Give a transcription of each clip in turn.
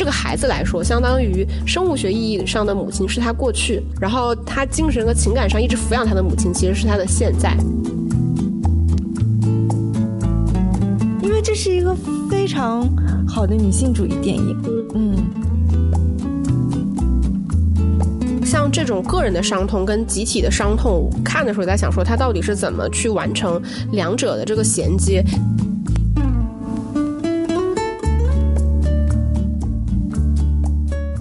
这个孩子来说，相当于生物学意义上的母亲是他过去，然后他精神和情感上一直抚养他的母亲其实是他的现在。因为这是一个非常好的女性主义电影，嗯。像这种个人的伤痛跟集体的伤痛，看的时候在想说，他到底是怎么去完成两者的这个衔接。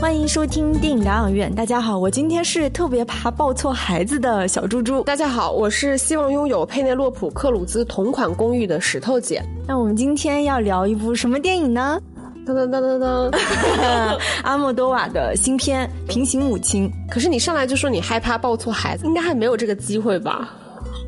欢迎收听电影疗养院。大家好，我今天是特别怕抱错孩子的小猪猪。大家好，我是希望拥有佩内洛普·克鲁兹同款公寓的石头姐。那我们今天要聊一部什么电影呢？噔噔噔噔噔，阿莫多瓦的新片《平行母亲》。可是你上来就说你害怕抱错孩子，应该还没有这个机会吧？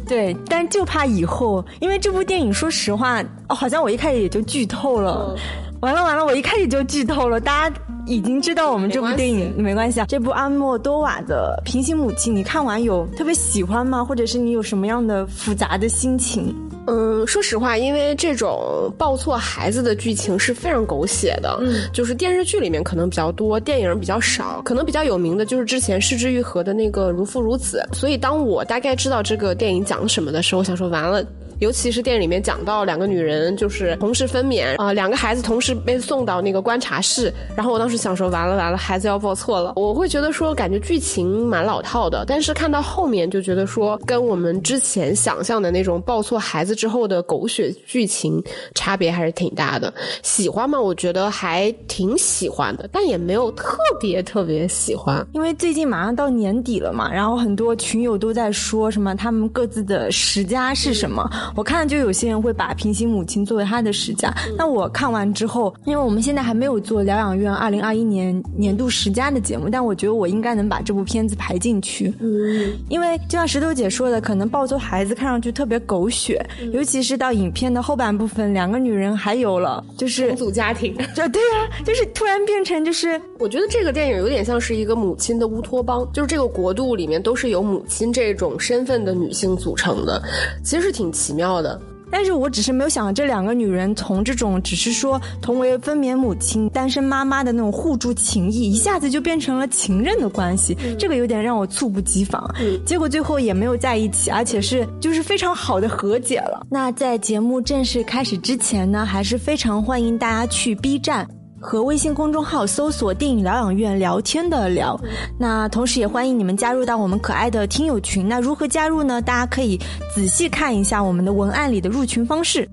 对，但就怕以后，因为这部电影，说实话，哦，好像我一开始也就剧透了。完了完了，我一开始就剧透了，大家。已经知道我们这部电影没关系啊。这部阿莫多瓦的《平行母亲》，你看完有特别喜欢吗？或者是你有什么样的复杂的心情？嗯，说实话，因为这种抱错孩子的剧情是非常狗血的，嗯，就是电视剧里面可能比较多，电影比较少。可能比较有名的就是之前失之愈合的那个《如父如子》。所以当我大概知道这个电影讲什么的时候，我想说完了。尤其是电影里面讲到两个女人就是同时分娩啊，两个孩子同时被送到那个观察室，然后我当时想说完了完了，孩子要抱错了。我会觉得说感觉剧情蛮老套的，但是看到后面就觉得说跟我们之前想象的那种抱错孩子之后的狗血剧情差别还是挺大的。喜欢吗？我觉得还挺喜欢的，但也没有特别特别喜欢。因为最近马上到年底了嘛，然后很多群友都在说什么他们各自的十佳是什么。我看就有些人会把《平行母亲》作为他的十佳，那我看完之后，因为我们现在还没有做疗养院二零二一年年度十佳的节目，但我觉得我应该能把这部片子排进去。嗯，因为就像石头姐说的，可能抱错孩子看上去特别狗血，尤其是到影片的后半部分，两个女人还有了就是重组家庭，就对啊，就是突然变成就是，我觉得这个电影有点像是一个母亲的乌托邦，就是这个国度里面都是由母亲这种身份的女性组成的，其实是挺奇妙的。但是我只是没有想到这两个女人从这种只是说同为分娩母亲、单身妈妈的那种互助情谊，一下子就变成了情人的关系，这个有点让我猝不及防。结果最后也没有在一起，而且是就是非常好的和解了。那在节目正式开始之前呢，还是非常欢迎大家去 B 站。和微信公众号搜索“电影疗养院”聊天的聊，那同时也欢迎你们加入到我们可爱的听友群。那如何加入呢？大家可以仔细看一下我们的文案里的入群方式。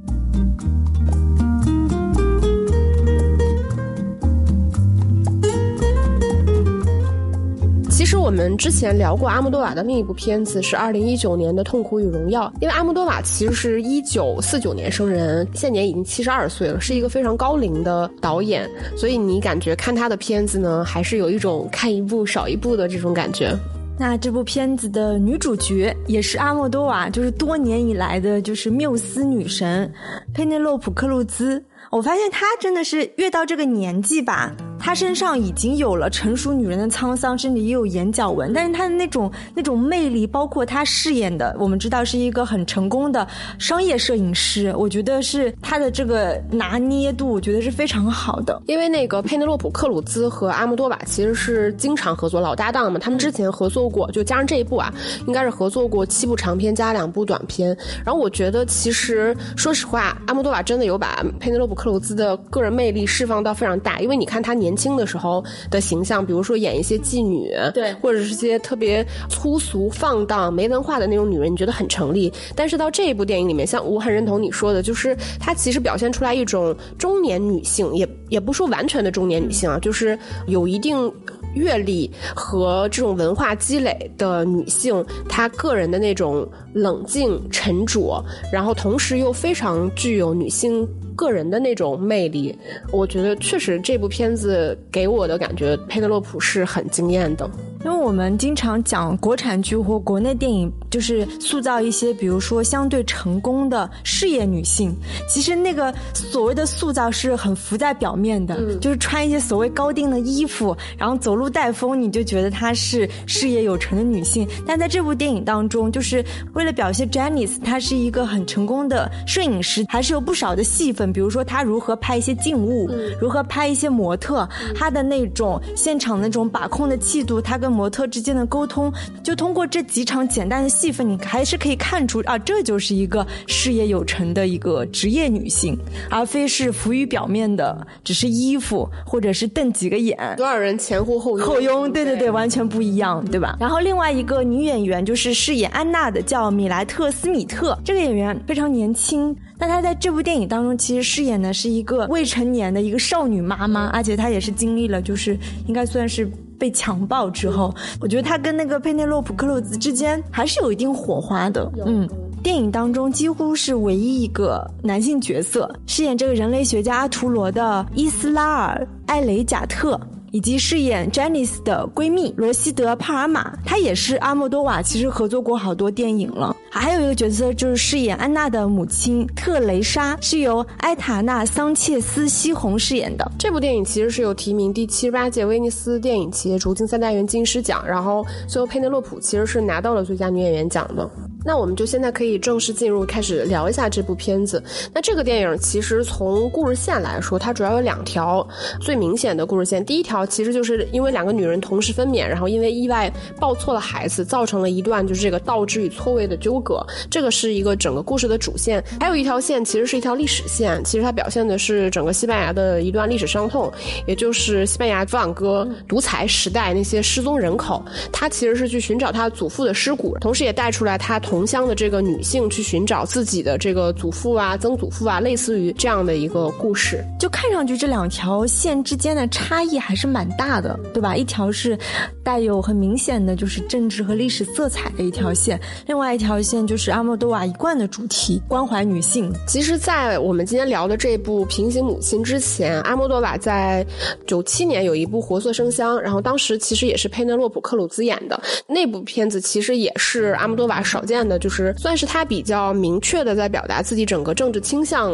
我们之前聊过阿莫多瓦的另一部片子是二零一九年的《痛苦与荣耀》，因为阿莫多瓦其实是一九四九年生人，现年已经七十二岁了，是一个非常高龄的导演，所以你感觉看他的片子呢，还是有一种看一部少一部的这种感觉。那这部片子的女主角也是阿莫多瓦，就是多年以来的就是缪斯女神佩内洛普·克鲁兹。我发现她真的是越到这个年纪吧。她身上已经有了成熟女人的沧桑，甚至也有眼角纹，但是她的那种那种魅力，包括她饰演的，我们知道是一个很成功的商业摄影师，我觉得是她的这个拿捏度，我觉得是非常好的。因为那个佩内洛普·克鲁兹和阿莫多瓦其实是经常合作，老搭档嘛。他们之前合作过，就加上这一部啊，应该是合作过七部长片加两部短片。然后我觉得，其实说实话，阿莫多瓦真的有把佩内洛普·克鲁兹的个人魅力释放到非常大，因为你看他年。年轻的时候的形象，比如说演一些妓女，对，或者是些特别粗俗、放荡、没文化的那种女人，你觉得很成立。但是到这一部电影里面，像我很认同你说的，就是她其实表现出来一种中年女性，也也不说完全的中年女性啊，就是有一定阅历和这种文化积累的女性，她个人的那种冷静沉着，然后同时又非常具有女性。个人的那种魅力，我觉得确实这部片子给我的感觉，佩德洛普是很惊艳的。因为我们经常讲国产剧或国内电影，就是塑造一些，比如说相对成功的事业女性。其实那个所谓的塑造是很浮在表面的，就是穿一些所谓高定的衣服，然后走路带风，你就觉得她是事业有成的女性。但在这部电影当中，就是为了表现 Janice，她是一个很成功的摄影师，还是有不少的戏份，比如说她如何拍一些静物，如何拍一些模特，她的那种现场那种把控的气度，她跟模特之间的沟通，就通过这几场简单的戏份，你还是可以看出啊，这就是一个事业有成的一个职业女性，而非是浮于表面的，只是衣服或者是瞪几个眼，多少人前呼后拥，后拥，对对对，完全不一样，对吧？然后另外一个女演员就是饰演安娜的，叫米莱特·斯米特，这个演员非常年轻，但她在这部电影当中其实饰演的是一个未成年的一个少女妈妈，而且她也是经历了，就是应该算是被强暴之后，我觉得她跟那个佩内洛普·克鲁兹之间还是有一定火花的，嗯。电影当中几乎是唯一一个男性角色，饰演这个人类学家阿图罗的伊斯拉尔·艾雷贾特。以及饰演 Janice 的闺蜜罗西德·帕尔玛，她也是阿莫多瓦，其实合作过好多电影了。还有一个角色就是饰演安娜的母亲特蕾莎，是由埃塔纳·桑切斯·西红饰演的。这部电影其实是有提名第七十八届威尼斯电影节主竞赛单元金狮奖，然后最后佩内洛普其实是拿到了最佳女演员奖的。那我们就现在可以正式进入，开始聊一下这部片子。那这个电影其实从故事线来说，它主要有两条最明显的故事线。第一条其实就是因为两个女人同时分娩，然后因为意外抱错了孩子，造成了一段就是这个倒置与错位的纠葛。这个是一个整个故事的主线。还有一条线其实是一条历史线，其实它表现的是整个西班牙的一段历史伤痛，也就是西班牙弗朗哥独裁时代那些失踪人口。他其实是去寻找他祖父的尸骨，同时也带出来他。同同乡的这个女性去寻找自己的这个祖父啊、曾祖父啊，类似于这样的一个故事，就看上去这两条线之间的差异还是蛮大的，对吧？一条是带有很明显的就是政治和历史色彩的一条线，另外一条线就是阿莫多瓦一贯的主题——关怀女性。其实，在我们今天聊的这部《平行母亲》之前，阿莫多瓦在九七年有一部《活色生香》，然后当时其实也是佩内洛普·克鲁兹演的那部片子，其实也是阿莫多瓦少见。的就是算是他比较明确的在表达自己整个政治倾向。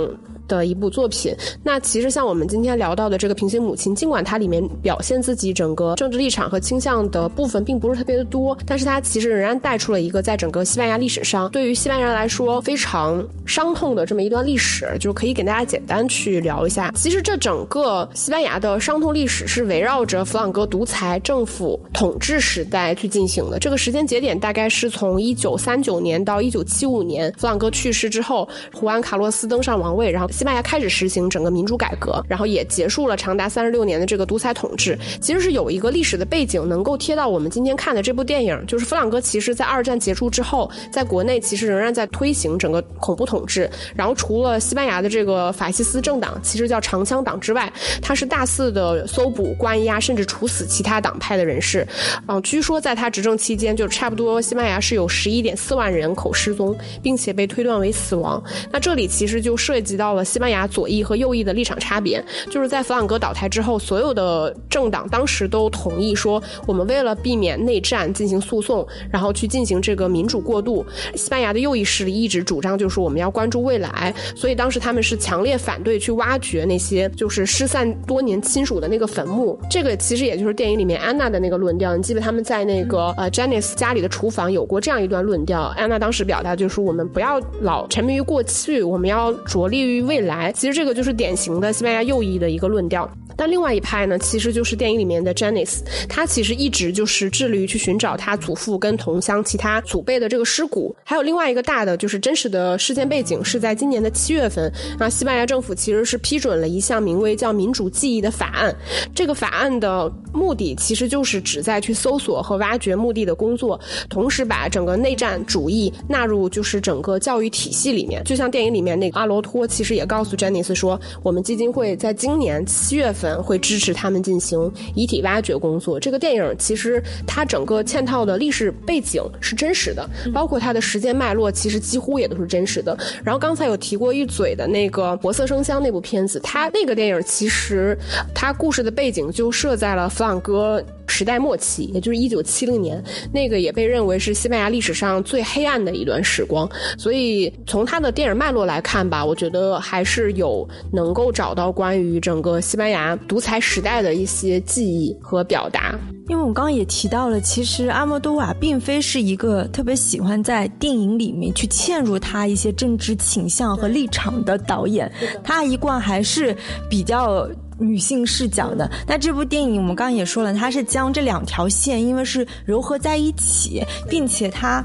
的一部作品。那其实像我们今天聊到的这个《平行母亲》，尽管它里面表现自己整个政治立场和倾向的部分并不是特别的多，但是它其实仍然带出了一个在整个西班牙历史上对于西班牙来说非常伤痛的这么一段历史，就是可以给大家简单去聊一下。其实这整个西班牙的伤痛历史是围绕着弗朗哥独裁政府统治时代去进行的。这个时间节点大概是从一九三九年到一九七五年，弗朗哥去世之后，胡安卡洛斯登上王位，然后。西班牙开始实行整个民主改革，然后也结束了长达三十六年的这个独裁统治。其实是有一个历史的背景，能够贴到我们今天看的这部电影。就是弗朗哥其实在二战结束之后，在国内其实仍然在推行整个恐怖统治。然后除了西班牙的这个法西斯政党，其实叫长枪党之外，他是大肆的搜捕、关押，甚至处死其他党派的人士。嗯，据说在他执政期间，就差不多西班牙是有十一点四万人口失踪，并且被推断为死亡。那这里其实就涉及到了。西班牙左翼和右翼的立场差别，就是在弗朗哥倒台之后，所有的政党当时都同意说，我们为了避免内战进行诉讼，然后去进行这个民主过渡。西班牙的右翼势力一直主张就是我们要关注未来，所以当时他们是强烈反对去挖掘那些就是失散多年亲属的那个坟墓。这个其实也就是电影里面安娜的那个论调。你记得他们在那个呃 Janice 家里的厨房有过这样一段论调。安娜当时表达就是我们不要老沉迷于过去，我们要着力于未。未来，其实这个就是典型的西班牙右翼的一个论调。但另外一派呢，其实就是电影里面的 Janice，他其实一直就是致力于去寻找他祖父跟同乡其他祖辈的这个尸骨。还有另外一个大的就是真实的事件背景是在今年的七月份，啊，西班牙政府其实是批准了一项名为叫民主记忆的法案。这个法案的目的其实就是旨在去搜索和挖掘墓地的工作，同时把整个内战主义纳入就是整个教育体系里面。就像电影里面那个阿罗托，其实也告诉 Janice 说，我们基金会在今年七月份。会支持他们进行遗体挖掘工作。这个电影其实它整个嵌套的历史背景是真实的，包括它的时间脉络，其实几乎也都是真实的。然后刚才有提过一嘴的那个《活色生香》那部片子，它那个电影其实它故事的背景就设在了弗朗哥时代末期，也就是一九七零年，那个也被认为是西班牙历史上最黑暗的一段时光。所以从他的电影脉络来看吧，我觉得还是有能够找到关于整个西班牙独裁时代的一些记忆和表达。因为我刚刚也提到了，其实阿莫多瓦并非是一个特别喜欢在电影里面去嵌入他一些政治倾向和立场的导演，他一贯还是比较。女性视角的，那这部电影我们刚刚也说了，它是将这两条线，因为是糅合在一起，并且它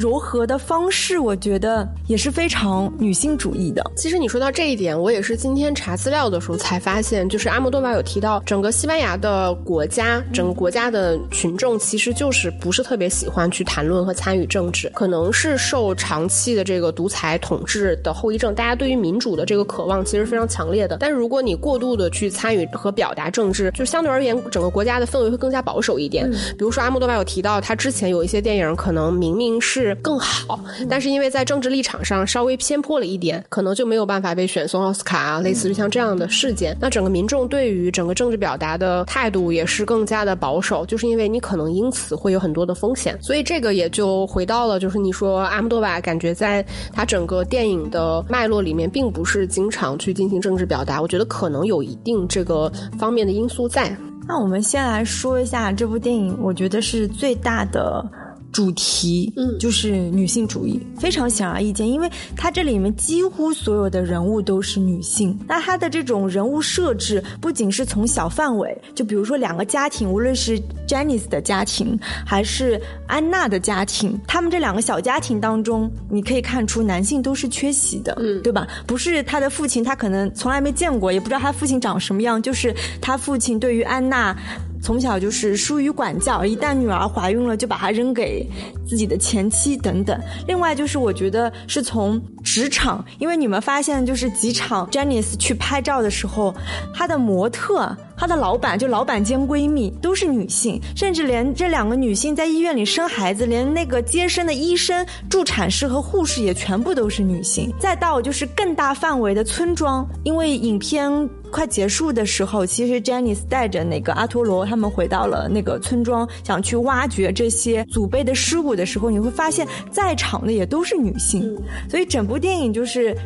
柔和的方式，我觉得也是非常女性主义的。其实你说到这一点，我也是今天查资料的时候才发现，就是阿莫多瓦有提到，整个西班牙的国家，整个国家的群众其实就是不是特别喜欢去谈论和参与政治，可能是受长期的这个独裁统治的后遗症，大家对于民主的这个渴望其实非常强烈的。但是如果你过度的去去参与和表达政治，就相对而言，整个国家的氛围会更加保守一点。比如说，阿莫多瓦有提到，他之前有一些电影可能明明是更好，但是因为在政治立场上稍微偏颇了一点，可能就没有办法被选送奥斯卡啊，类似于像这样的事件。那整个民众对于整个政治表达的态度也是更加的保守，就是因为你可能因此会有很多的风险。所以这个也就回到了，就是你说阿姆多瓦感觉在他整个电影的脉络里面，并不是经常去进行政治表达。我觉得可能有一定。这个方面的因素在，那我们先来说一下这部电影，我觉得是最大的。主题嗯，就是女性主义，非常显而易见，因为它这里面几乎所有的人物都是女性。那它的这种人物设置，不仅是从小范围，就比如说两个家庭，无论是 Janice 的家庭还是安娜的家庭，他们这两个小家庭当中，你可以看出男性都是缺席的，嗯，对吧？不是他的父亲，他可能从来没见过，也不知道他父亲长什么样，就是他父亲对于安娜。从小就是疏于管教，一旦女儿怀孕了，就把她扔给自己的前妻等等。另外就是，我觉得是从职场，因为你们发现，就是几场 Janice 去拍照的时候，她的模特。她的老板就老板兼闺蜜都是女性，甚至连这两个女性在医院里生孩子，连那个接生的医生、助产士和护士也全部都是女性。再到就是更大范围的村庄，因为影片快结束的时候，其实 Janice 带着那个阿托罗他们回到了那个村庄，想去挖掘这些祖辈的尸骨时候，你会发现在场的也都是女性，所以整部电影就是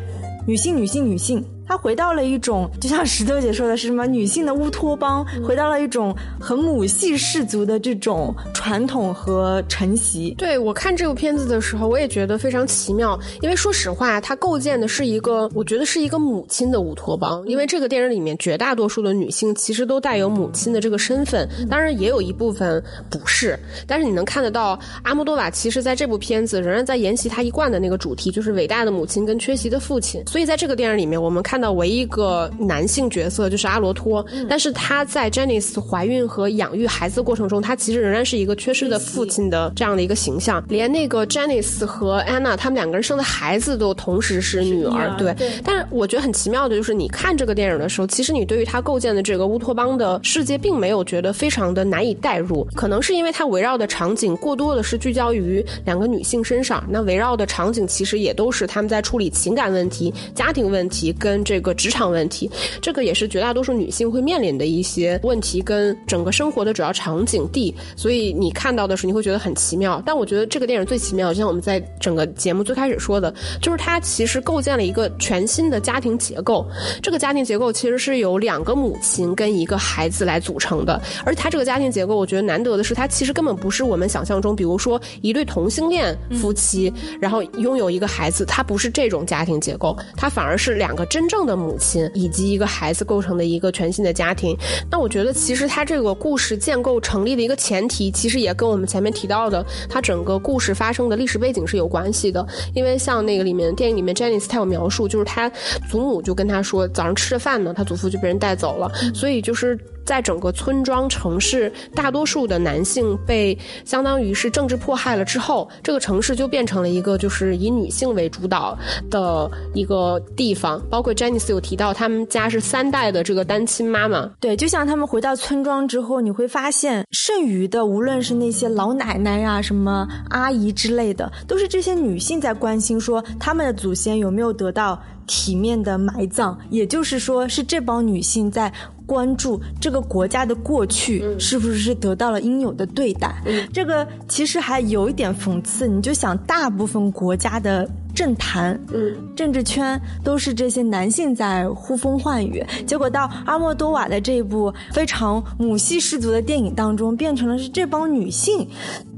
女性、女性、女性。他回到了一种，就像石头姐说的是什么女性的乌托邦，回到了一种很母系氏族的这种传统和承袭。对我看这部片子的时候，我也觉得非常奇妙，因为说实话，它构建的是一个，我觉得是一个母亲的乌托邦。因为这个电影里面绝大多数的女性其实都带有母亲的这个身份，当然也有一部分不是。但是你能看得到，阿莫多瓦其实在这部片子仍然在沿袭他一贯的那个主题，就是伟大的母亲跟缺席的父亲。所以在这个电影里面，我们看。看到唯一一个男性角色就是阿罗托，但是他在 Janice 怀孕和养育孩子的过程中，他其实仍然是一个缺失的父亲的这样的一个形象。连那个 Janice 和 Anna 他们两个人生的孩子都同时是女儿，对。但是我觉得很奇妙的就是，你看这个电影的时候，其实你对于他构建的这个乌托邦的世界，并没有觉得非常的难以代入。可能是因为他围绕的场景过多的是聚焦于两个女性身上，那围绕的场景其实也都是他们在处理情感问题、家庭问题跟。这个职场问题，这个也是绝大多数女性会面临的一些问题，跟整个生活的主要场景地。所以你看到的时候，你会觉得很奇妙。但我觉得这个电影最奇妙，就像我们在整个节目最开始说的，就是它其实构建了一个全新的家庭结构。这个家庭结构其实是由两个母亲跟一个孩子来组成的。而它这个家庭结构，我觉得难得的是，它其实根本不是我们想象中，比如说一对同性恋夫妻，然后拥有一个孩子，它不是这种家庭结构，它反而是两个真正。正的母亲以及一个孩子构成的一个全新的家庭，那我觉得其实他这个故事建构成立的一个前提，其实也跟我们前面提到的他整个故事发生的历史背景是有关系的。因为像那个里面电影里面 Janice 他有描述，就是他祖母就跟他说，早上吃着饭呢，他祖父就被人带走了，所以就是。在整个村庄城市，大多数的男性被相当于是政治迫害了之后，这个城市就变成了一个就是以女性为主导的一个地方。包括 Janice 有提到，他们家是三代的这个单亲妈妈。对，就像他们回到村庄之后，你会发现剩余的，无论是那些老奶奶呀、什么阿姨之类的，都是这些女性在关心说他们的祖先有没有得到体面的埋葬。也就是说，是这帮女性在。关注这个国家的过去是不是得到了应有的对待。这个其实还有一点讽刺，你就想大部分国家的。政坛，嗯，政治圈都是这些男性在呼风唤雨，结果到阿莫多瓦的这一部非常母系氏族的电影当中，变成了是这帮女性。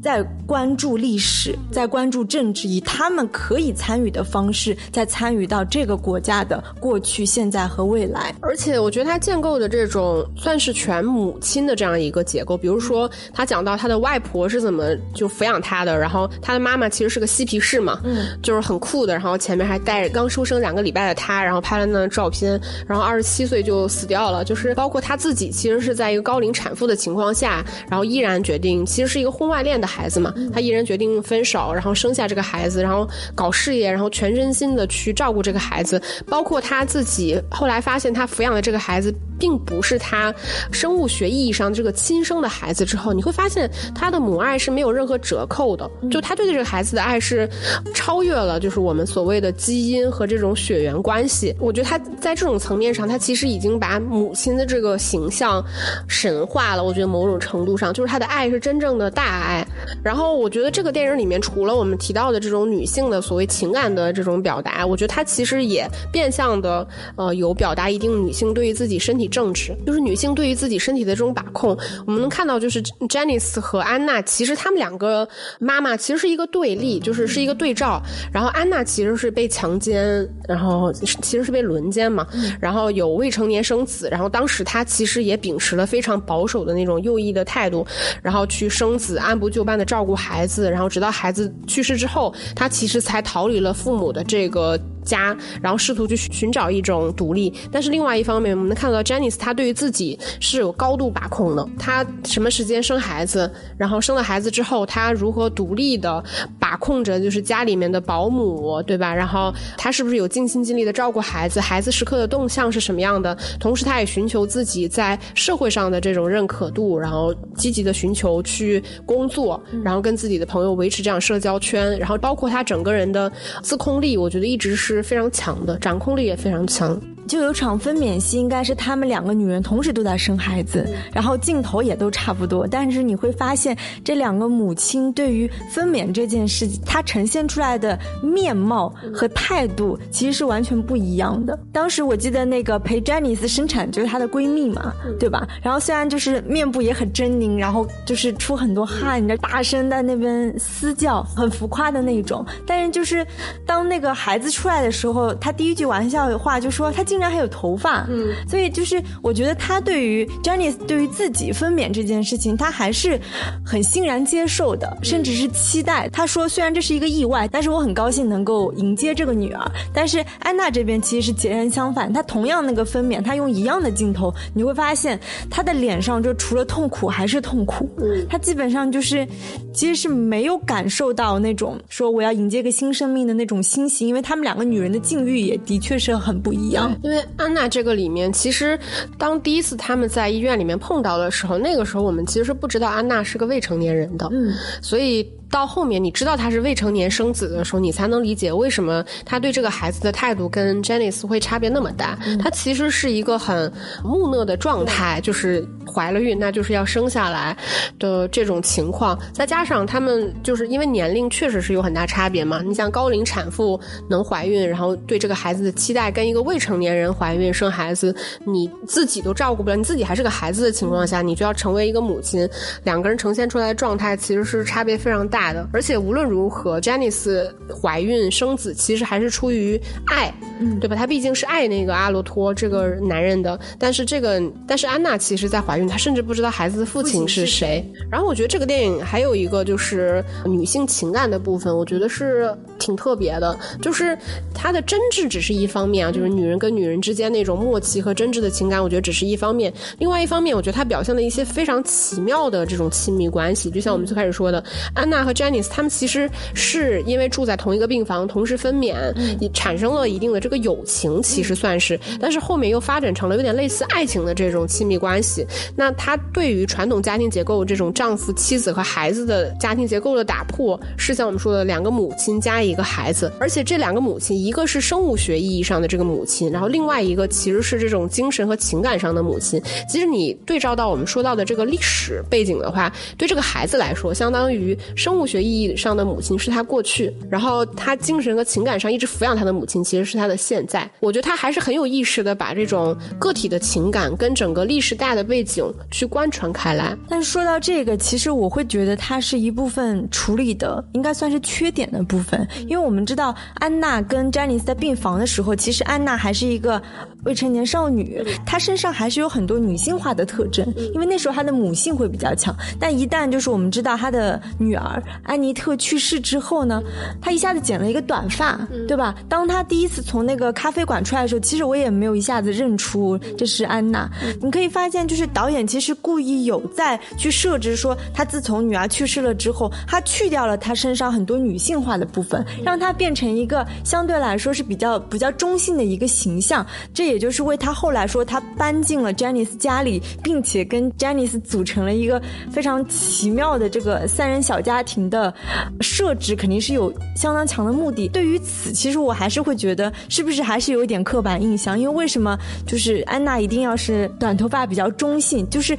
在关注历史，在关注政治，以他们可以参与的方式，在参与到这个国家的过去、现在和未来。而且，我觉得他建构的这种算是全母亲的这样一个结构。比如说，他讲到他的外婆是怎么就抚养他的，然后他的妈妈其实是个嬉皮士嘛，嗯，就是很酷的。然后前面还带着刚出生两个礼拜的他，然后拍了那张照片，然后二十七岁就死掉了。就是包括他自己，其实是在一个高龄产妇的情况下，然后依然决定，其实是一个婚外恋的。孩子嘛，他依然决定分手，然后生下这个孩子，然后搞事业，然后全身心的去照顾这个孩子，包括他自己后来发现他抚养的这个孩子。并不是他生物学意义上这个亲生的孩子之后，你会发现他的母爱是没有任何折扣的。就他对这个孩子的爱是超越了，就是我们所谓的基因和这种血缘关系。我觉得他在这种层面上，他其实已经把母亲的这个形象神化了。我觉得某种程度上，就是他的爱是真正的大爱。然后我觉得这个电影里面，除了我们提到的这种女性的所谓情感的这种表达，我觉得他其实也变相的呃有表达一定女性对于自己身体。政治就是女性对于自己身体的这种把控，我们能看到，就是 Janice 和安娜，其实她们两个妈妈其实是一个对立，就是是一个对照。然后安娜其实是被强奸，然后其实是被轮奸嘛，然后有未成年生子，然后当时她其实也秉持了非常保守的那种右翼的态度，然后去生子，按部就班的照顾孩子，然后直到孩子去世之后，她其实才逃离了父母的这个。家，然后试图去寻找一种独立，但是另外一方面，我们能看到 Janice 她对于自己是有高度把控的。她什么时间生孩子，然后生了孩子之后，她如何独立的把控着就是家里面的保姆，对吧？然后她是不是有尽心尽力的照顾孩子？孩子时刻的动向是什么样的？同时，她也寻求自己在社会上的这种认可度，然后积极的寻求去工作，然后跟自己的朋友维持这样社交圈，然后包括她整个人的自控力，我觉得一直是。是非常强的，掌控力也非常强。就有场分娩戏，应该是他们两个女人同时都在生孩子，然后镜头也都差不多。但是你会发现，这两个母亲对于分娩这件事，她呈现出来的面貌和态度其实是完全不一样的。当时我记得那个陪詹妮斯生产就是她的闺蜜嘛，对吧？然后虽然就是面部也很狰狞，然后就是出很多汗，你知道，大声在那边嘶叫，很浮夸的那种。但是就是当那个孩子出来的时候，她第一句玩笑话就说她竟。竟然还有头发，嗯，所以就是我觉得他对于 Janice 对于自己分娩这件事情，他还是很欣然接受的，甚至是期待。他说，虽然这是一个意外，但是我很高兴能够迎接这个女儿。但是安娜这边其实是截然相反，她同样那个分娩，她用一样的镜头，你会发现她的脸上就除了痛苦还是痛苦，嗯，她基本上就是其实是没有感受到那种说我要迎接一个新生命的那种欣喜，因为她们两个女人的境遇也的确是很不一样。因为安娜这个里面，其实当第一次他们在医院里面碰到的时候，那个时候我们其实是不知道安娜是个未成年人的，嗯，所以。到后面你知道他是未成年生子的时候，你才能理解为什么他对这个孩子的态度跟 Janice 会差别那么大。他其实是一个很木讷的状态，就是怀了孕，那就是要生下来的这种情况。再加上他们就是因为年龄确实是有很大差别嘛。你像高龄产妇能怀孕，然后对这个孩子的期待，跟一个未成年人怀孕生孩子，你自己都照顾不了，你自己还是个孩子的情况下，你就要成为一个母亲，两个人呈现出来的状态其实是差别非常大。大的，而且无论如何，Janice 怀孕生子其实还是出于爱，对吧？她毕竟是爱那个阿罗托这个男人的。但是这个，但是安娜其实在怀孕，她甚至不知道孩子的父亲是谁。然后我觉得这个电影还有一个就是女性情感的部分，我觉得是挺特别的，就是她的真挚只是一方面啊，就是女人跟女人之间那种默契和真挚的情感，我觉得只是一方面。另外一方面，我觉得她表现了一些非常奇妙的这种亲密关系，就像我们最开始说的，安娜。和 Janice 他们其实是因为住在同一个病房，同时分娩，也产生了一定的这个友情，其实算是，但是后面又发展成了有点类似爱情的这种亲密关系。那他对于传统家庭结构这种丈夫、妻子和孩子的家庭结构的打破，是像我们说的两个母亲加一个孩子，而且这两个母亲，一个是生物学意义上的这个母亲，然后另外一个其实是这种精神和情感上的母亲。其实你对照到我们说到的这个历史背景的话，对这个孩子来说，相当于生物学意义上的母亲是他过去，然后他精神和情感上一直抚养他的母亲其实是他的现在。我觉得他还是很有意识的把这种个体的情感跟整个历史大的背景去贯穿开来。但是说到这个，其实我会觉得它是一部分处理的，应该算是缺点的部分，因为我们知道安娜跟詹妮斯在病房的时候，其实安娜还是一个未成年少女，她身上还是有很多女性化的特征，因为那时候她的母性会比较强。但一旦就是我们知道她的女儿安妮特去世之后呢，她一下子剪了一个短发，对吧？当她第一次从那个咖啡馆出来的时候，其实我也没有一下子认出这是安娜。你可以发现，就是导演其实故意有在去设置说，她自从女儿去世了之后，她去掉了她身上很多女性化的部分，让她变成一个相对来说是比较比较中性的一个形象。这也也就是为他后来说他搬进了 Janice 家里，并且跟 Janice 组成了一个非常奇妙的这个三人小家庭的设置，肯定是有相当强的目的。对于此，其实我还是会觉得是不是还是有一点刻板印象？因为为什么就是安娜一定要是短头发比较中性，就是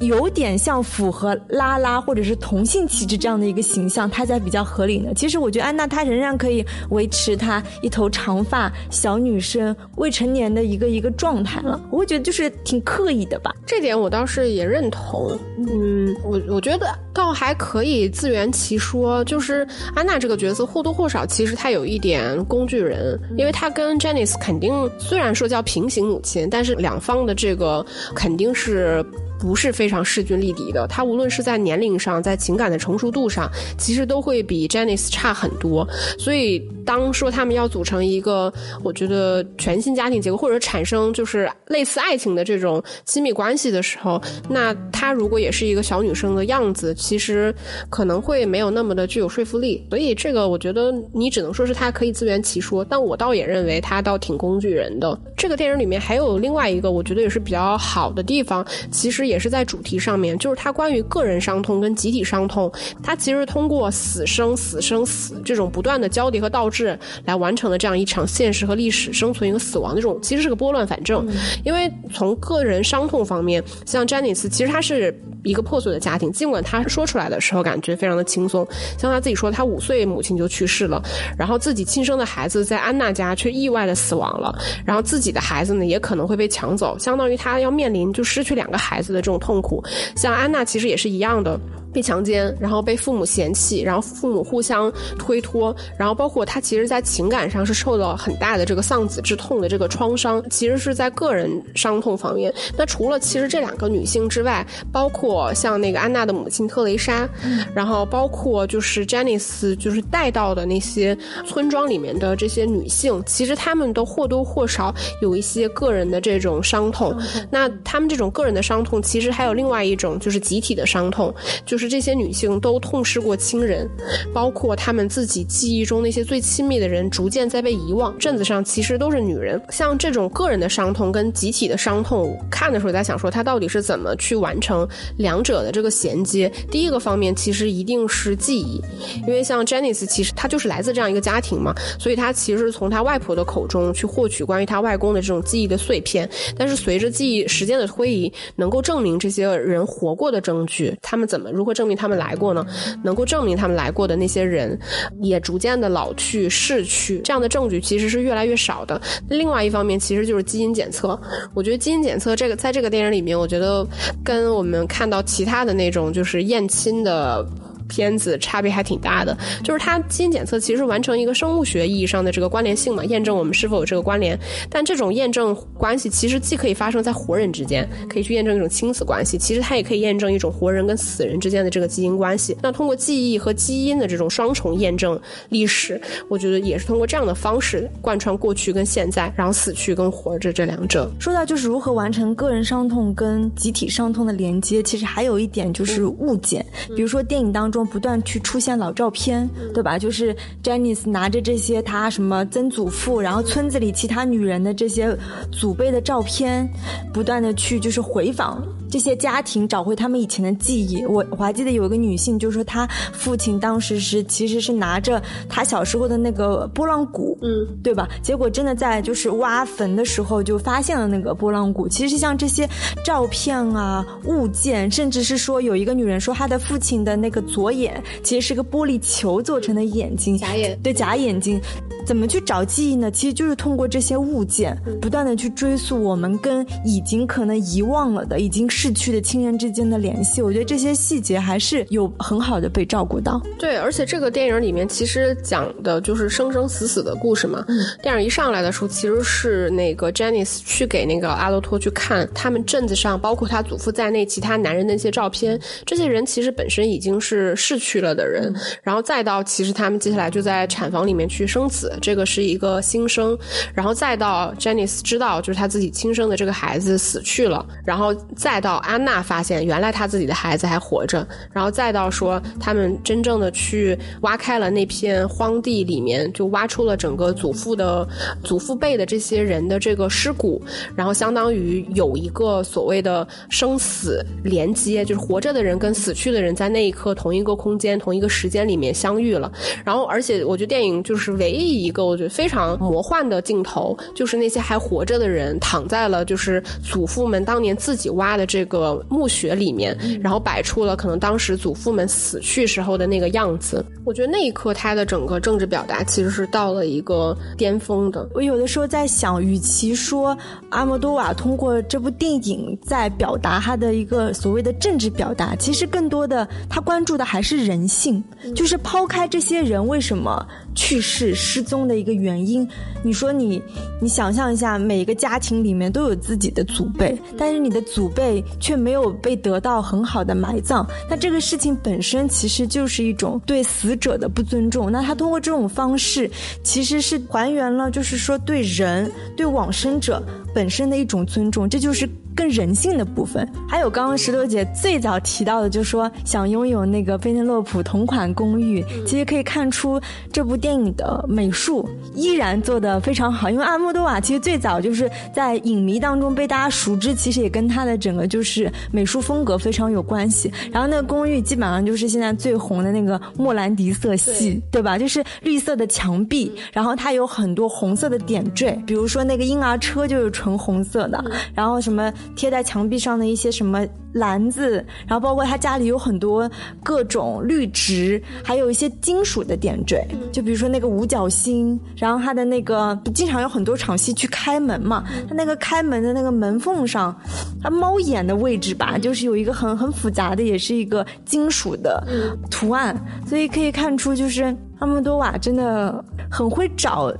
有点像符合拉拉或者是同性气质这样的一个形象，她才比较合理呢？其实我觉得安娜她仍然可以维持她一头长发小女生未成年的一个一个状态了。我会觉得就是挺刻意的吧。这点我倒是也认同。嗯，我我觉得倒还可以自圆其说。就是安娜这个角色或多或少其实她有一点工具人，因为她跟 Janice 肯定虽然说叫平行母亲，但是两方的这个肯定是。不是非常势均力敌的，他无论是在年龄上，在情感的成熟度上，其实都会比 Janice 差很多。所以，当说他们要组成一个，我觉得全新家庭结构，或者产生就是类似爱情的这种亲密关系的时候，那他如果也是一个小女生的样子，其实可能会没有那么的具有说服力。所以，这个我觉得你只能说是他可以自圆其说，但我倒也认为他倒挺工具人的。这个电影里面还有另外一个我觉得也是比较好的地方，其实也。也是在主题上面，就是他关于个人伤痛跟集体伤痛，他其实通过死生死生死这种不断的交叠和倒置来完成了这样一场现实和历史生存一个死亡的这种，其实是个拨乱反正。因为从个人伤痛方面，像詹妮斯，其实他是一个破碎的家庭，尽管他说出来的时候感觉非常的轻松，像他自己说，他五岁母亲就去世了，然后自己亲生的孩子在安娜家却意外的死亡了，然后自己的孩子呢也可能会被抢走，相当于他要面临就失去两个孩子的。这种痛苦，像安娜其实也是一样的。被强奸，然后被父母嫌弃，然后父母互相推脱，然后包括他其实，在情感上是受到很大的这个丧子之痛的这个创伤，其实是在个人伤痛方面。那除了其实这两个女性之外，包括像那个安娜的母亲特蕾莎，然后包括就是 Janice 就是带到的那些村庄里面的这些女性，其实她们都或多或少有一些个人的这种伤痛。那她们这种个人的伤痛，其实还有另外一种就是集体的伤痛，就是。这些女性都痛失过亲人，包括她们自己记忆中那些最亲密的人，逐渐在被遗忘。镇子上其实都是女人，像这种个人的伤痛跟集体的伤痛，看的时候在想说，她到底是怎么去完成两者的这个衔接？第一个方面其实一定是记忆，因为像 Janice，其实她就是来自这样一个家庭嘛，所以她其实从她外婆的口中去获取关于她外公的这种记忆的碎片。但是随着记忆时间的推移，能够证明这些人活过的证据，他们怎么如何？证明他们来过呢？能够证明他们来过的那些人，也逐渐的老去逝去，这样的证据其实是越来越少的。另外一方面，其实就是基因检测。我觉得基因检测这个，在这个电影里面，我觉得跟我们看到其他的那种就是验亲的。片子差别还挺大的，就是它基因检测其实完成一个生物学意义上的这个关联性嘛，验证我们是否有这个关联。但这种验证关系其实既可以发生在活人之间，可以去验证一种亲子关系，其实它也可以验证一种活人跟死人之间的这个基因关系。那通过记忆和基因的这种双重验证历史，我觉得也是通过这样的方式贯穿过去跟现在，然后死去跟活着这两者。说到就是如何完成个人伤痛跟集体伤痛的连接，其实还有一点就是物件，比如说电影当中。中不断去出现老照片，对吧？就是 Janice 拿着这些他什么曾祖父，然后村子里其他女人的这些祖辈的照片，不断的去就是回访。这些家庭找回他们以前的记忆。我我还记得有一个女性，就是说她父亲当时是其实是拿着她小时候的那个拨浪鼓，嗯，对吧？结果真的在就是挖坟的时候就发现了那个拨浪鼓。其实像这些照片啊、物件，甚至是说有一个女人说她的父亲的那个左眼其实是个玻璃球做成的眼睛，假眼，对假眼睛。怎么去找记忆呢？其实就是通过这些物件，不断的去追溯我们跟已经可能遗忘了的、已经逝去的亲人之间的联系。我觉得这些细节还是有很好的被照顾到。对，而且这个电影里面其实讲的就是生生死死的故事嘛。电影一上来的时候，其实是那个 Janice 去给那个阿洛托去看他们镇子上，包括他祖父在内其他男人的一些照片。这些人其实本身已经是逝去了的人，然后再到其实他们接下来就在产房里面去生这个是一个新生，然后再到 Janice 知道就是他自己亲生的这个孩子死去了，然后再到安娜发现原来他自己的孩子还活着，然后再到说他们真正的去挖开了那片荒地里面，就挖出了整个祖父的祖父辈的这些人的这个尸骨，然后相当于有一个所谓的生死连接，就是活着的人跟死去的人在那一刻同一个空间、同一个时间里面相遇了，然后而且我觉得电影就是唯一一一个我觉得非常魔幻的镜头，就是那些还活着的人躺在了就是祖父们当年自己挖的这个墓穴里面，然后摆出了可能当时祖父们死去时候的那个样子。我觉得那一刻他的整个政治表达其实是到了一个巅峰的。我有的时候在想，与其说阿莫多瓦通过这部电影在表达他的一个所谓的政治表达，其实更多的他关注的还是人性，就是抛开这些人为什么。去世失踪中的一个原因，你说你，你想象一下，每一个家庭里面都有自己的祖辈，但是你的祖辈却没有被得到很好的埋葬，那这个事情本身其实就是一种对死者的不尊重。那他通过这种方式，其实是还原了，就是说对人、对往生者本身的一种尊重，这就是。更人性的部分，还有刚刚石头姐最早提到的，就是说想拥有那个贝内洛普同款公寓。其实可以看出这部电影的美术依然做得非常好，因为阿莫多瓦其实最早就是在影迷当中被大家熟知，其实也跟他的整个就是美术风格非常有关系。然后那个公寓基本上就是现在最红的那个莫兰迪色系，对吧？就是绿色的墙壁，然后它有很多红色的点缀，比如说那个婴儿车就是纯红色的，然后什么。贴在墙壁上的一些什么篮子，然后包括他家里有很多各种绿植，还有一些金属的点缀，就比如说那个五角星，然后他的那个经常有很多场戏去开门嘛，他那个开门的那个门缝上，他猫眼的位置吧，就是有一个很很复杂的，也是一个金属的图案，所以可以看出就是阿莫多瓦真的很会找。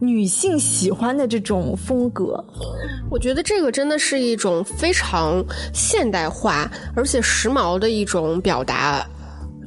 女性喜欢的这种风格，我觉得这个真的是一种非常现代化而且时髦的一种表达。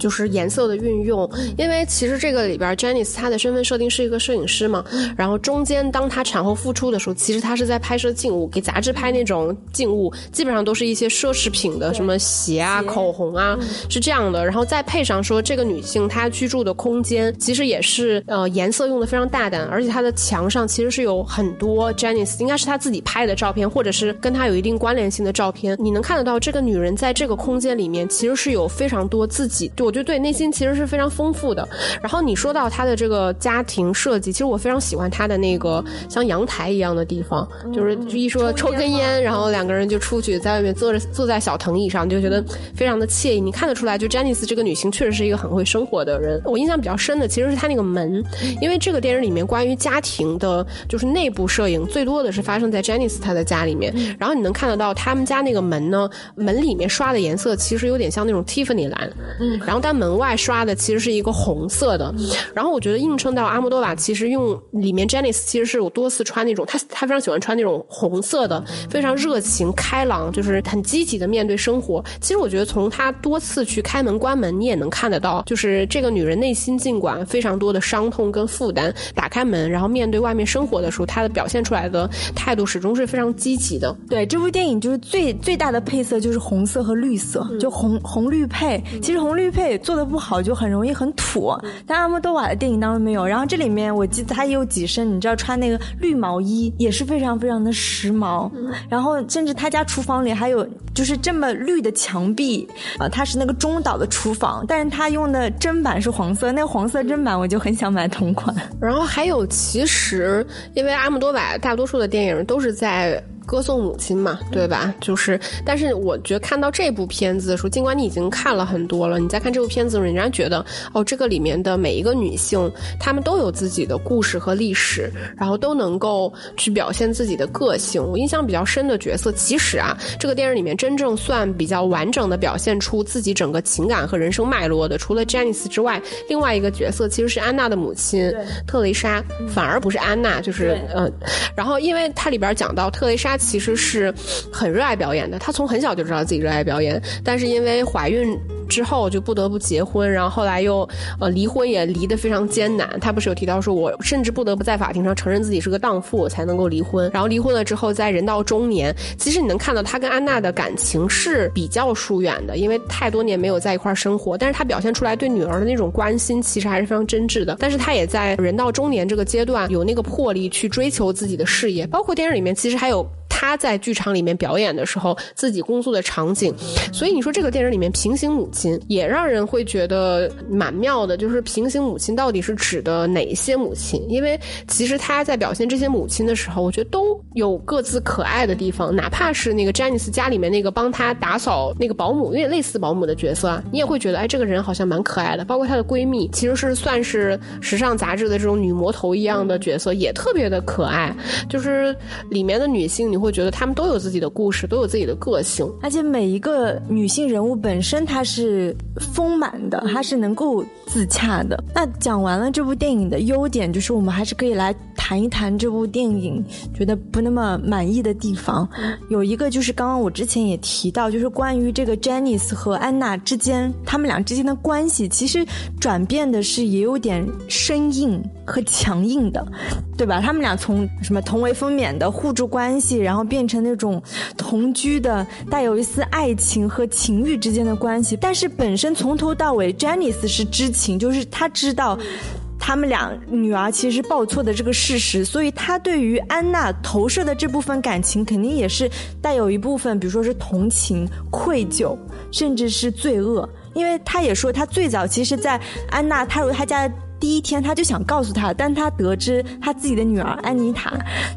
就是颜色的运用，因为其实这个里边，Janice 她的身份设定是一个摄影师嘛，然后中间当她产后复出的时候，其实她是在拍摄静物，给杂志拍那种静物，基本上都是一些奢侈品的，什么鞋啊、口红啊，是这样的。然后再配上说，这个女性她居住的空间其实也是呃颜色用的非常大胆，而且她的墙上其实是有很多 Janice 应该是她自己拍的照片，或者是跟她有一定关联性的照片。你能看得到这个女人在这个空间里面其实是有非常多自己就。我觉得对内心其实是非常丰富的。然后你说到他的这个家庭设计，其实我非常喜欢他的那个像阳台一样的地方，就是一说抽根烟，然后两个人就出去在外面坐着坐在小藤椅上，就觉得非常的惬意。你看得出来，就詹妮斯这个女性确实是一个很会生活的人。我印象比较深的其实是她那个门，因为这个电影里面关于家庭的，就是内部摄影最多的是发生在詹妮斯她的家里面。然后你能看得到他们家那个门呢，门里面刷的颜色其实有点像那种 Tiffany 蓝，嗯，然后。但门外刷的其实是一个红色的，然后我觉得映衬到阿莫多瓦其实用里面 Janice 其实是有多次穿那种她她非常喜欢穿那种红色的，非常热情开朗，就是很积极的面对生活。其实我觉得从她多次去开门关门，你也能看得到，就是这个女人内心尽管非常多的伤痛跟负担，打开门然后面对外面生活的时候，她的表现出来的态度始终是非常积极的。对这部电影就是最最大的配色就是红色和绿色，就红红绿配。其实红绿配。配做的不好，就很容易很土。但阿莫多瓦的电影当中没有。然后这里面我记得他也有几身，你知道穿那个绿毛衣也是非常非常的时髦。然后甚至他家厨房里还有就是这么绿的墙壁啊，它是那个中岛的厨房，但是他用的砧板是黄色，那个黄色砧板我就很想买同款。然后还有，其实因为阿莫多瓦大多数的电影都是在。歌颂母亲嘛，对吧？就是，但是我觉得看到这部片子的时候，尽管你已经看了很多了，你在看这部片子的时候，仍然觉得哦，这个里面的每一个女性，她们都有自己的故事和历史，然后都能够去表现自己的个性。我印象比较深的角色，其实啊，这个电影里面真正算比较完整的表现出自己整个情感和人生脉络的，除了詹妮斯之外，另外一个角色其实是安娜的母亲特蕾莎，反而不是安娜，就是嗯，然后因为它里边讲到特蕾莎。她其实是很热爱表演的，她从很小就知道自己热爱表演，但是因为怀孕。之后就不得不结婚，然后后来又呃离婚，也离得非常艰难。他不是有提到说，我甚至不得不在法庭上承认自己是个荡妇才能够离婚。然后离婚了之后，在人到中年，其实你能看到他跟安娜的感情是比较疏远的，因为太多年没有在一块生活。但是他表现出来对女儿的那种关心，其实还是非常真挚的。但是他也在人到中年这个阶段有那个魄力去追求自己的事业。包括电影里面，其实还有他在剧场里面表演的时候自己工作的场景。所以你说这个电影里面平行母亲。也让人会觉得蛮妙的，就是平行母亲到底是指的哪些母亲？因为其实他在表现这些母亲的时候，我觉得都有各自可爱的地方。哪怕是那个詹妮斯家里面那个帮他打扫那个保姆，有点类似保姆的角色啊，你也会觉得哎，这个人好像蛮可爱的。包括她的闺蜜，其实是算是时尚杂志的这种女魔头一样的角色，也特别的可爱。就是里面的女性，你会觉得她们都有自己的故事，都有自己的个性，而且每一个女性人物本身，她是。丰满的，她是能够自洽的。那讲完了这部电影的优点，就是我们还是可以来谈一谈这部电影觉得不那么满意的地方。有一个就是刚刚我之前也提到，就是关于这个 Janice 和安娜之间，他们俩之间的关系，其实转变的是也有点生硬和强硬的，对吧？他们俩从什么同为分娩的互助关系，然后变成那种同居的，带有一丝爱情和情欲之间的关系，但是。本身从头到尾，Janice 是知情，就是他知道他们俩女儿其实报错的这个事实，所以他对于安娜投射的这部分感情，肯定也是带有一部分，比如说是同情、愧疚，甚至是罪恶，因为他也说他最早其实，在安娜踏入他家。第一天他就想告诉他，但他得知他自己的女儿安妮塔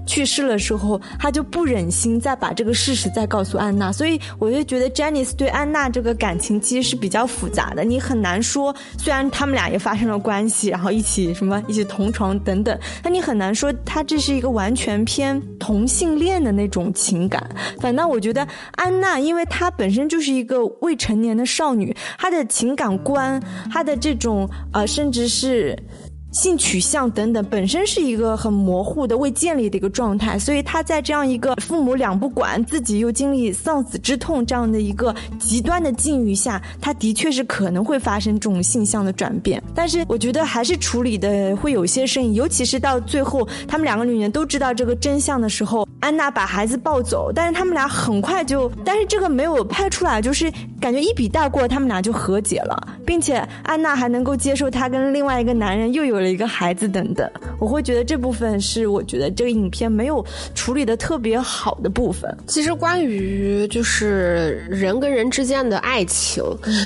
去世的时候，他就不忍心再把这个事实再告诉安娜，所以我就觉得 Janice 对安娜这个感情其实是比较复杂的。你很难说，虽然他们俩也发生了关系，然后一起什么一起同床等等，但你很难说他这是一个完全偏同性恋的那种情感。反倒我觉得安娜，因为她本身就是一个未成年的少女，她的情感观，她的这种呃，甚至是。it. 性取向等等，本身是一个很模糊的未建立的一个状态，所以他在这样一个父母两不管，自己又经历丧子之痛这样的一个极端的境遇下，他的确是可能会发生这种性向的转变。但是我觉得还是处理的会有些生硬，尤其是到最后，他们两个女人都知道这个真相的时候，安娜把孩子抱走，但是他们俩很快就，但是这个没有拍出来，就是感觉一笔带过，他们俩就和解了，并且安娜还能够接受他跟另外一个男人又有。一个孩子等等，我会觉得这部分是我觉得这个影片没有处理的特别好的部分。其实关于就是人跟人之间的爱情，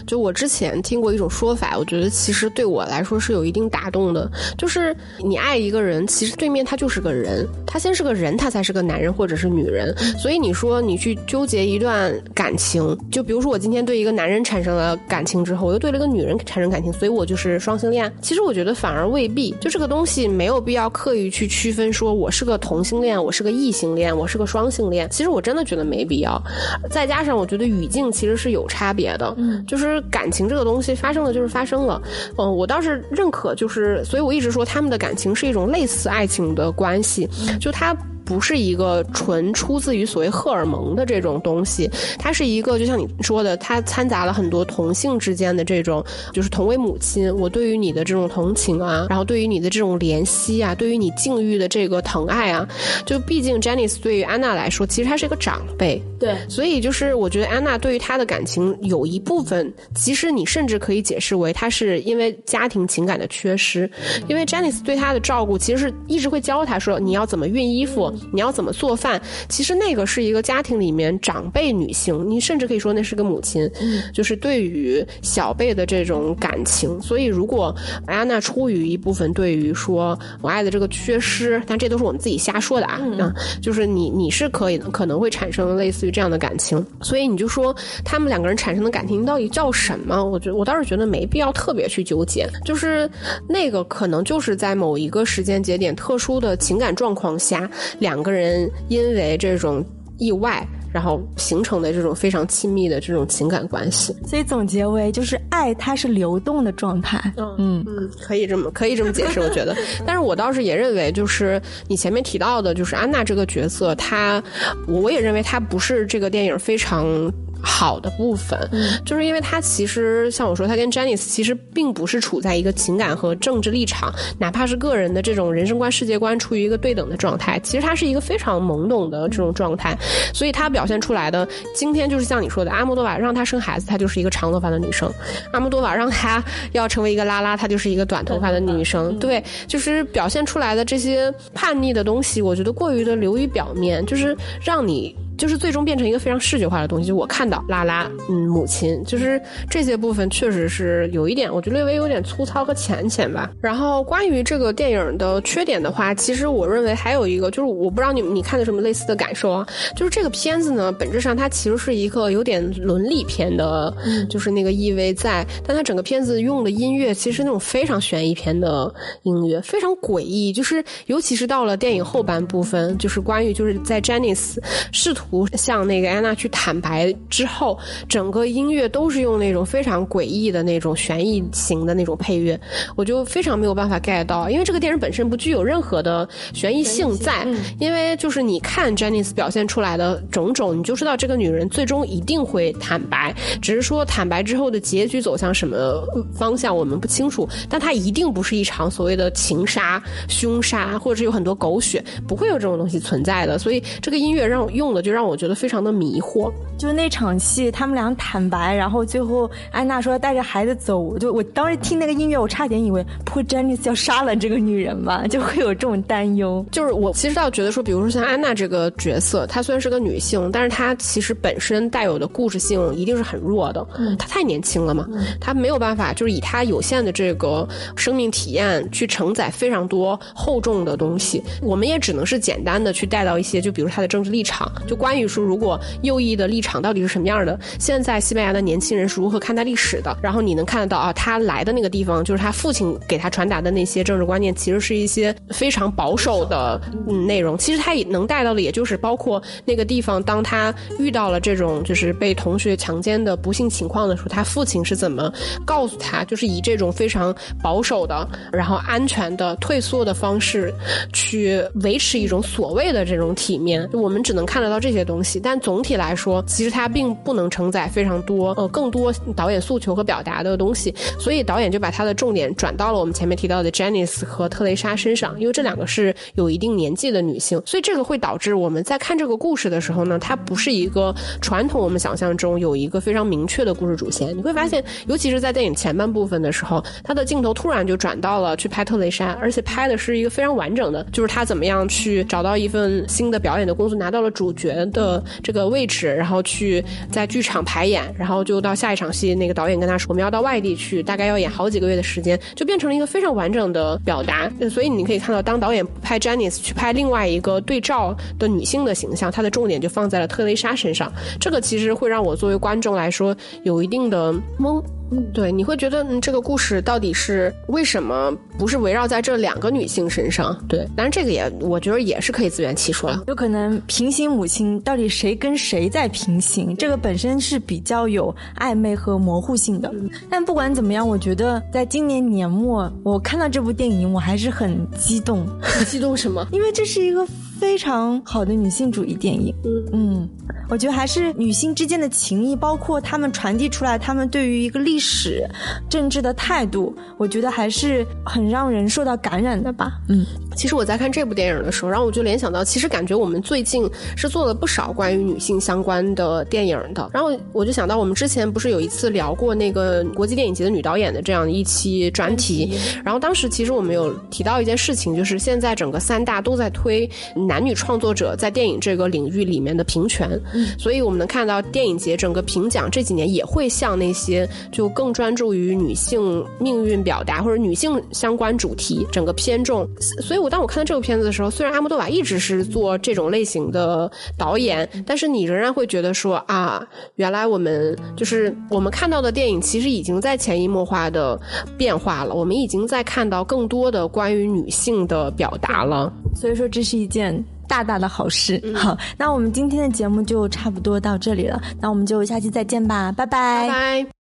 就我之前听过一种说法，我觉得其实对我来说是有一定打动的。就是你爱一个人，其实对面他就是个人，他先是个人，他才是个男人或者是女人。所以你说你去纠结一段感情，就比如说我今天对一个男人产生了感情之后，我又对了一个女人产生感情，所以我就是双性恋。其实我觉得反而未。必就这个东西没有必要刻意去区分，说我是个同性恋，我是个异性恋，我是个双性恋。其实我真的觉得没必要。再加上我觉得语境其实是有差别的，嗯，就是感情这个东西发生了就是发生了，嗯，我倒是认可，就是所以我一直说他们的感情是一种类似爱情的关系，就他。不是一个纯出自于所谓荷尔蒙的这种东西，它是一个就像你说的，它掺杂了很多同性之间的这种，就是同为母亲，我对于你的这种同情啊，然后对于你的这种怜惜啊，对于你境遇的这个疼爱啊，就毕竟 Janice 对于安娜来说，其实她是一个长辈，对，所以就是我觉得安娜对于她的感情有一部分，其实你甚至可以解释为她是因为家庭情感的缺失，因为 Janice 对她的照顾其实是一直会教她说你要怎么熨衣服，你要怎么做饭，其实那个是一个家庭里面长辈女性，你甚至可以说那是个母亲，就是对于小辈的这种感情，所以如果安娜出于一部分对于说我爱的这个缺失，但这都是我们自己瞎说的啊，啊，就是你你是可以可能会产生类似于这样的感情，所以你就说他们两个人产生的感情到底叫什么？我觉得我倒是觉得没必要特别去纠结，就是那个可能就是在某一个时间节点特殊的情感状况下，两个人因为这种意外。然后形成的这种非常亲密的这种情感关系，所以总结为就是爱它是流动的状态。嗯嗯，可以这么可以这么解释，我觉得。但是我倒是也认为，就是你前面提到的，就是安娜这个角色，她我也认为她不是这个电影非常。好的部分，就是因为他其实像我说，他跟 Janice 其实并不是处在一个情感和政治立场，哪怕是个人的这种人生观、世界观处于一个对等的状态。其实他是一个非常懵懂的这种状态，所以他表现出来的今天就是像你说的，阿莫多瓦让他生孩子，她就是一个长头发的女生；阿莫多瓦让他要成为一个拉拉，她就是一个短头发的女生。对，就是表现出来的这些叛逆的东西，我觉得过于的流于表面，就是让你。就是最终变成一个非常视觉化的东西。就我看到拉拉，嗯，母亲，就是这些部分确实是有一点，我觉得略微有点粗糙和浅浅吧。然后关于这个电影的缺点的话，其实我认为还有一个，就是我不知道你你看的什么类似的感受啊。就是这个片子呢，本质上它其实是一个有点伦理片的，就是那个意味在。但它整个片子用的音乐其实那种非常悬疑片的音乐，非常诡异。就是尤其是到了电影后半部分，就是关于就是在 Janice 试图。向那个安娜去坦白之后，整个音乐都是用那种非常诡异的那种悬疑型的那种配乐，我就非常没有办法 get 到，因为这个电影本身不具有任何的悬疑性在，因为就是你看 Janice 表现出来的种种，你就知道这个女人最终一定会坦白，只是说坦白之后的结局走向什么方向我们不清楚，但它一定不是一场所谓的情杀、凶杀，或者是有很多狗血，不会有这种东西存在的，所以这个音乐让用的就让。让我觉得非常的迷惑，就那场戏，他们俩坦白，然后最后安娜说带着孩子走，就我当时听那个音乐，我差点以为不会詹妮斯要杀了这个女人吧，就会有这种担忧。就是我其实倒觉得说，比如说像安娜这个角色，她虽然是个女性，但是她其实本身带有的故事性一定是很弱的。嗯，她太年轻了嘛，她没有办法，就是以她有限的这个生命体验去承载非常多厚重的东西。我们也只能是简单的去带到一些，就比如她的政治立场，就关。关于说，如果右翼的立场到底是什么样的？现在西班牙的年轻人是如何看待历史的？然后你能看得到啊，他来的那个地方，就是他父亲给他传达的那些政治观念，其实是一些非常保守的内容。其实他也能带到的，也就是包括那个地方，当他遇到了这种就是被同学强奸的不幸情况的时候，他父亲是怎么告诉他，就是以这种非常保守的，然后安全的退缩的方式去维持一种所谓的这种体面。我们只能看得到这些。些东西，但总体来说，其实它并不能承载非常多呃更多导演诉求和表达的东西，所以导演就把他的重点转到了我们前面提到的 Janice 和特蕾莎身上，因为这两个是有一定年纪的女性，所以这个会导致我们在看这个故事的时候呢，它不是一个传统我们想象中有一个非常明确的故事主线。你会发现，尤其是在电影前半部分的时候，他的镜头突然就转到了去拍特蕾莎，而且拍的是一个非常完整的，就是他怎么样去找到一份新的表演的工作，拿到了主角。的这个位置，然后去在剧场排演，然后就到下一场戏，那个导演跟他说，我们要到外地去，大概要演好几个月的时间，就变成了一个非常完整的表达。所以你可以看到，当导演拍 Janice 去拍另外一个对照的女性的形象，他的重点就放在了特蕾莎身上。这个其实会让我作为观众来说有一定的懵。嗯，对，你会觉得嗯，这个故事到底是为什么不是围绕在这两个女性身上？对，当然这个也我觉得也是可以自圆其说了。有可能平行母亲到底谁跟谁在平行？这个本身是比较有暧昧和模糊性的。但不管怎么样，我觉得在今年年末我看到这部电影，我还是很激动。激动什么？因为这是一个非常好的女性主义电影。嗯嗯，我觉得还是女性之间的情谊，包括她们传递出来，她们对于一个历史、政治的态度，我觉得还是很让人受到感染的吧。嗯，其实我在看这部电影的时候，然后我就联想到，其实感觉我们最近是做了不少关于女性相关的电影的。然后我就想到，我们之前不是有一次聊过那个国际电影节的女导演的这样一期专题，然后当时其实我们有提到一件事情，就是现在整个三大都在推男女创作者在电影这个领域里面的平权，所以我们能看到电影节整个评奖这几年也会向那些就更专注于女性命运表达或者女性相关主题整个偏重。所以我当我看到这部片子的时候，虽然阿莫多瓦一直是做这种类型的导演，但是你仍然会觉得说啊，原来我们就是我们看到的电影其实已经在潜移默化的变化了，我们已经在看到更多的关于女性的表达了。所以说这是一件大大的好事。好，那我们今天的节目就差不多到这里了，那我们就下期再见吧，拜拜。拜拜。